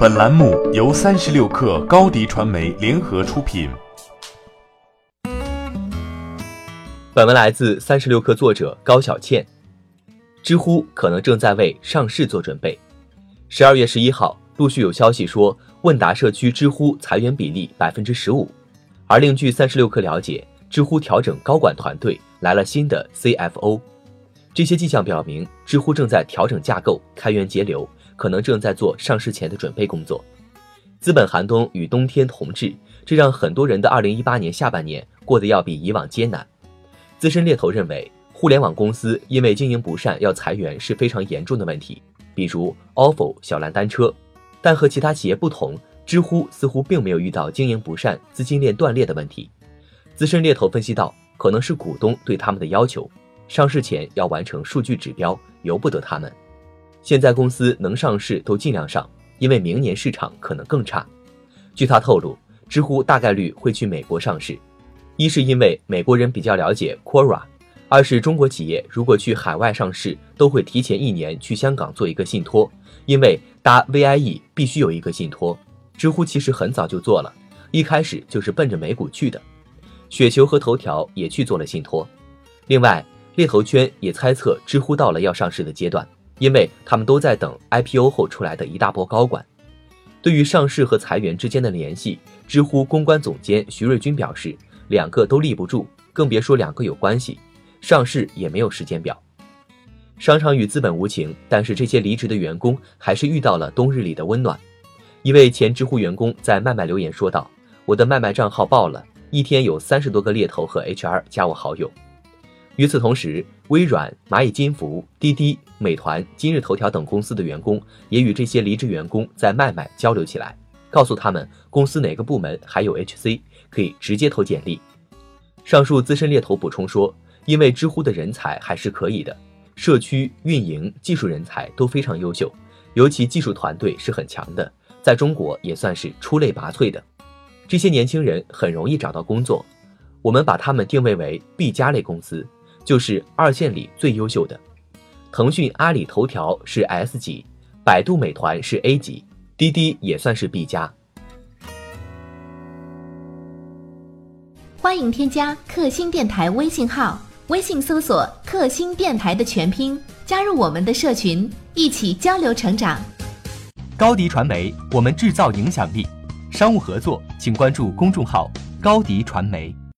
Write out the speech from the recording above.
本栏目由三十六氪高低传媒联合出品。本文来自三十六氪作者高小倩。知乎可能正在为上市做准备。十二月十一号，陆续有消息说，问答社区知乎裁员比例百分之十五。而另据三十六氪了解，知乎调整高管团队，来了新的 CFO。这些迹象表明，知乎正在调整架构，开源节流。可能正在做上市前的准备工作，资本寒冬与冬天同至，这让很多人的二零一八年下半年过得要比以往艰难。资深猎头认为，互联网公司因为经营不善要裁员是非常严重的问题，比如 ofo、小蓝单车。但和其他企业不同，知乎似乎并没有遇到经营不善、资金链断裂的问题。资深猎头分析到，可能是股东对他们的要求，上市前要完成数据指标，由不得他们。现在公司能上市都尽量上，因为明年市场可能更差。据他透露，知乎大概率会去美国上市，一是因为美国人比较了解 Quora，二是中国企业如果去海外上市，都会提前一年去香港做一个信托，因为搭 VIE 必须有一个信托。知乎其实很早就做了，一开始就是奔着美股去的。雪球和头条也去做了信托。另外，猎头圈也猜测知乎到了要上市的阶段。因为他们都在等 IPO 后出来的一大波高管。对于上市和裁员之间的联系，知乎公关总监徐瑞军表示，两个都立不住，更别说两个有关系。上市也没有时间表。商场与资本无情，但是这些离职的员工还是遇到了冬日里的温暖。一位前知乎员工在麦麦留言说道：“我的麦麦账号爆了，一天有三十多个猎头和 HR 加我好友。”与此同时，微软、蚂蚁金服、滴滴、美团、今日头条等公司的员工也与这些离职员工在麦麦交流起来，告诉他们公司哪个部门还有 HC，可以直接投简历。上述资深猎头补充说，因为知乎的人才还是可以的，社区运营、技术人才都非常优秀，尤其技术团队是很强的，在中国也算是出类拔萃的。这些年轻人很容易找到工作，我们把他们定位为 B 加类公司。就是二线里最优秀的，腾讯、阿里、头条是 S 级，百度、美团是 A 级，滴滴也算是 B 加。欢迎添加克星电台微信号，微信搜索“克星电台”的全拼，加入我们的社群，一起交流成长。高迪传媒，我们制造影响力。商务合作，请关注公众号“高迪传媒”。